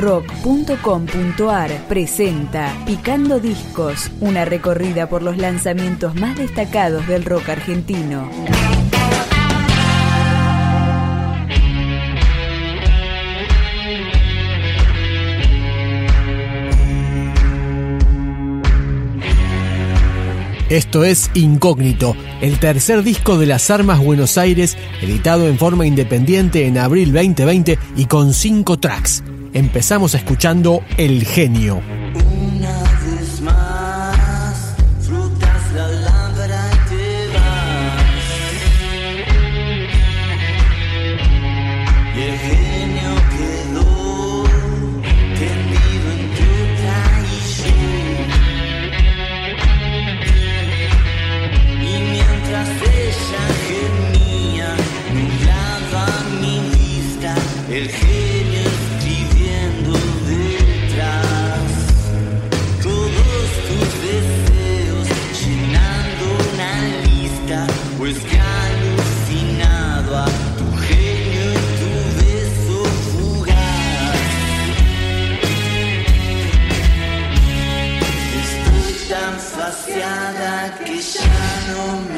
rock.com.ar presenta Picando Discos, una recorrida por los lanzamientos más destacados del rock argentino. Esto es Incógnito, el tercer disco de las Armas Buenos Aires, editado en forma independiente en abril 2020 y con cinco tracks. Empezamos escuchando El Genio. desgraciada que ya no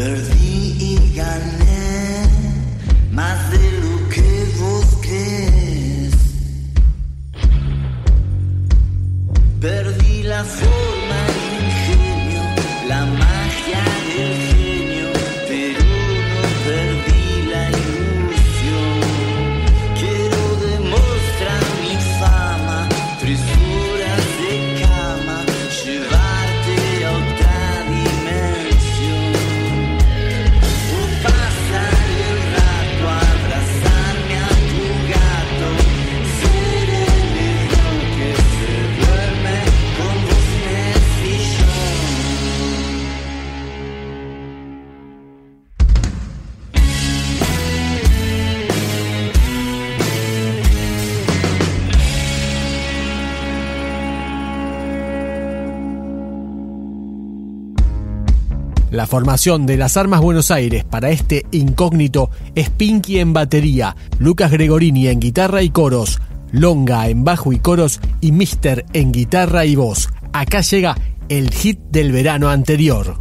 There's. La formación de las Armas Buenos Aires para este incógnito es Pinky en batería, Lucas Gregorini en guitarra y coros, Longa en bajo y coros y Mister en guitarra y voz. Acá llega el hit del verano anterior.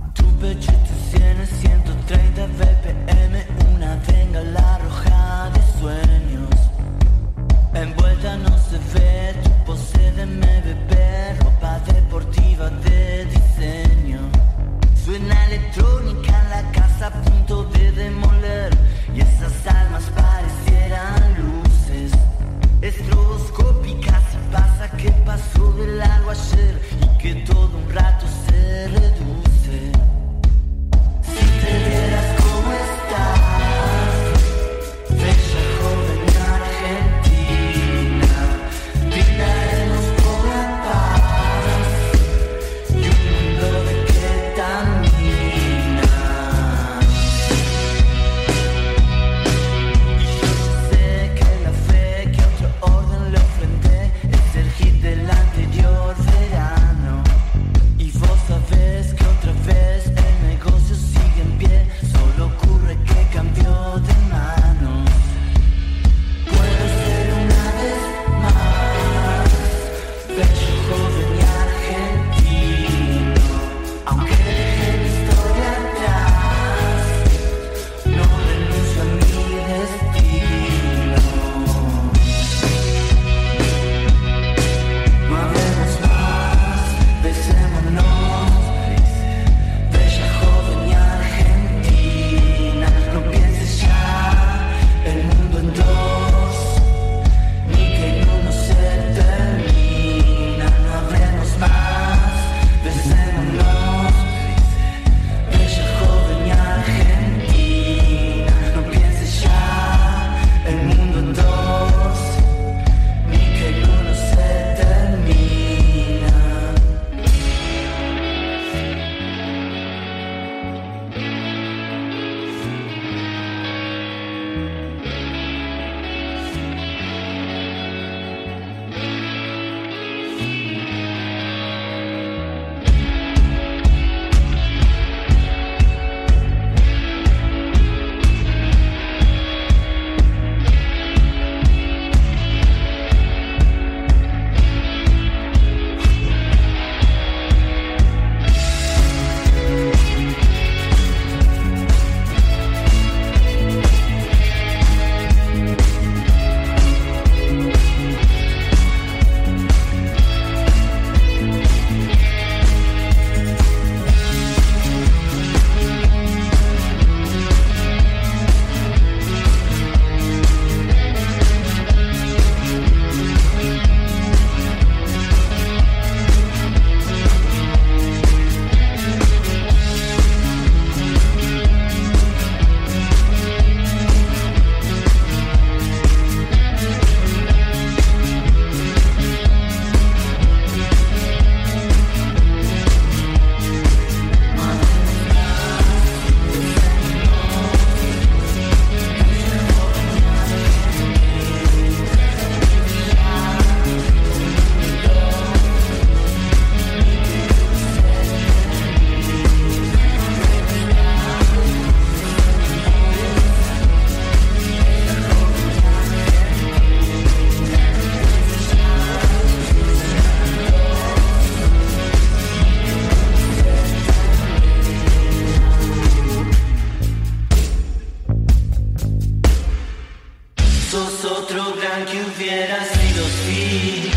Sos otro gran que hubiera sido sí.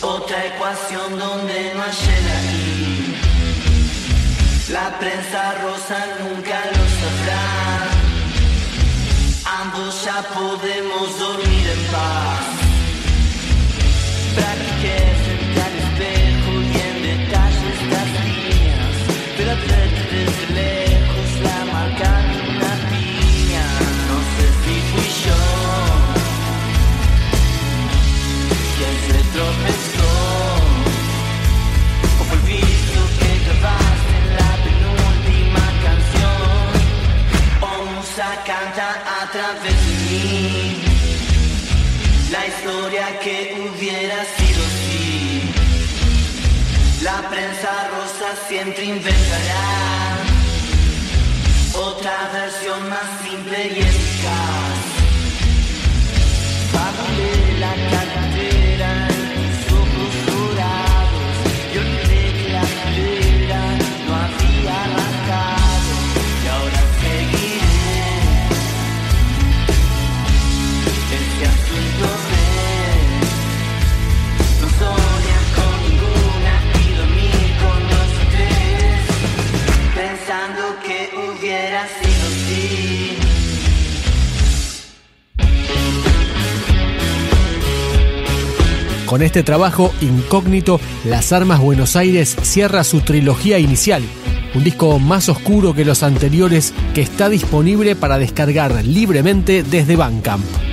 Otra ecuación donde no hay ir. La prensa rosa nunca lo sabrá. Ambos ya podemos dormir en paz. Practiqué frente al espejo y en detalle estás que hubiera sido si la prensa rosa siempre inventará otra versión más simple y eficaz. Bajo la Con este trabajo incógnito, Las Armas Buenos Aires cierra su trilogía inicial, un disco más oscuro que los anteriores que está disponible para descargar libremente desde Bandcamp.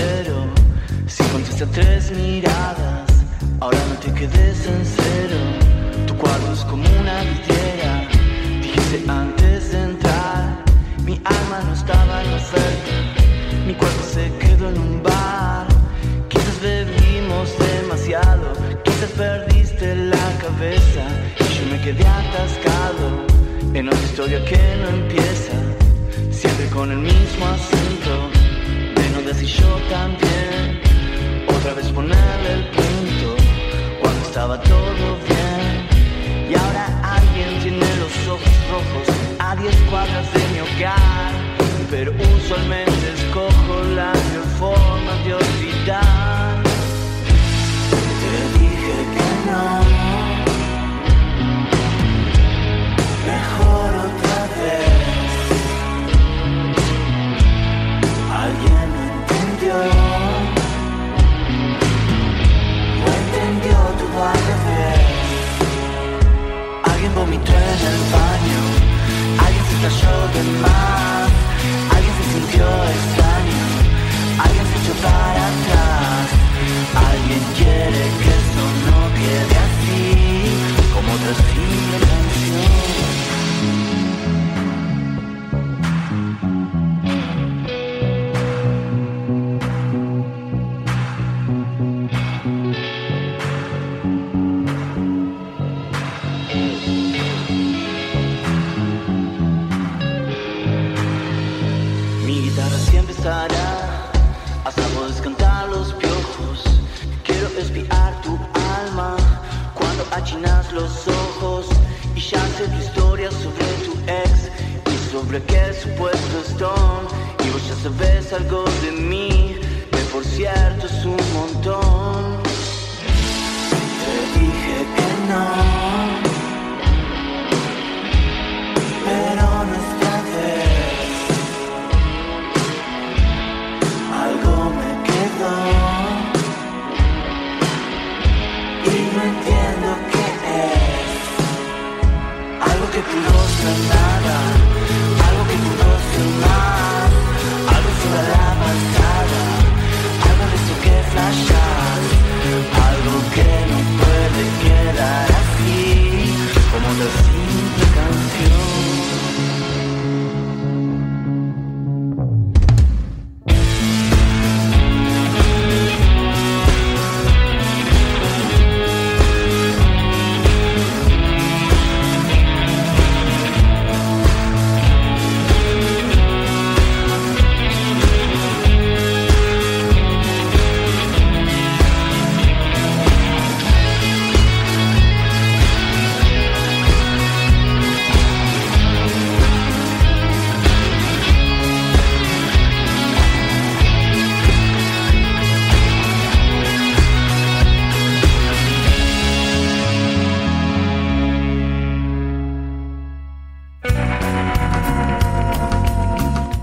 Sincero. Si contesté tres miradas, ahora no te quedes en cero. Tu cuarto es como una vidriera, dijiste antes de entrar. Mi alma no estaba en oferta, mi cuerpo se quedó en un bar. Quizás bebimos demasiado, quizás perdiste la cabeza y yo me quedé atascado en otra historia que no empieza, siempre con el mismo acento. Hasta puedes cantar los piojos. Quiero espiar tu alma cuando achinas los ojos y ya sé tu historia sobre tu ex y sobre aquel supuesto stone. Y vos ya sabes algo de mí, que por cierto es un montón. Te dije que no.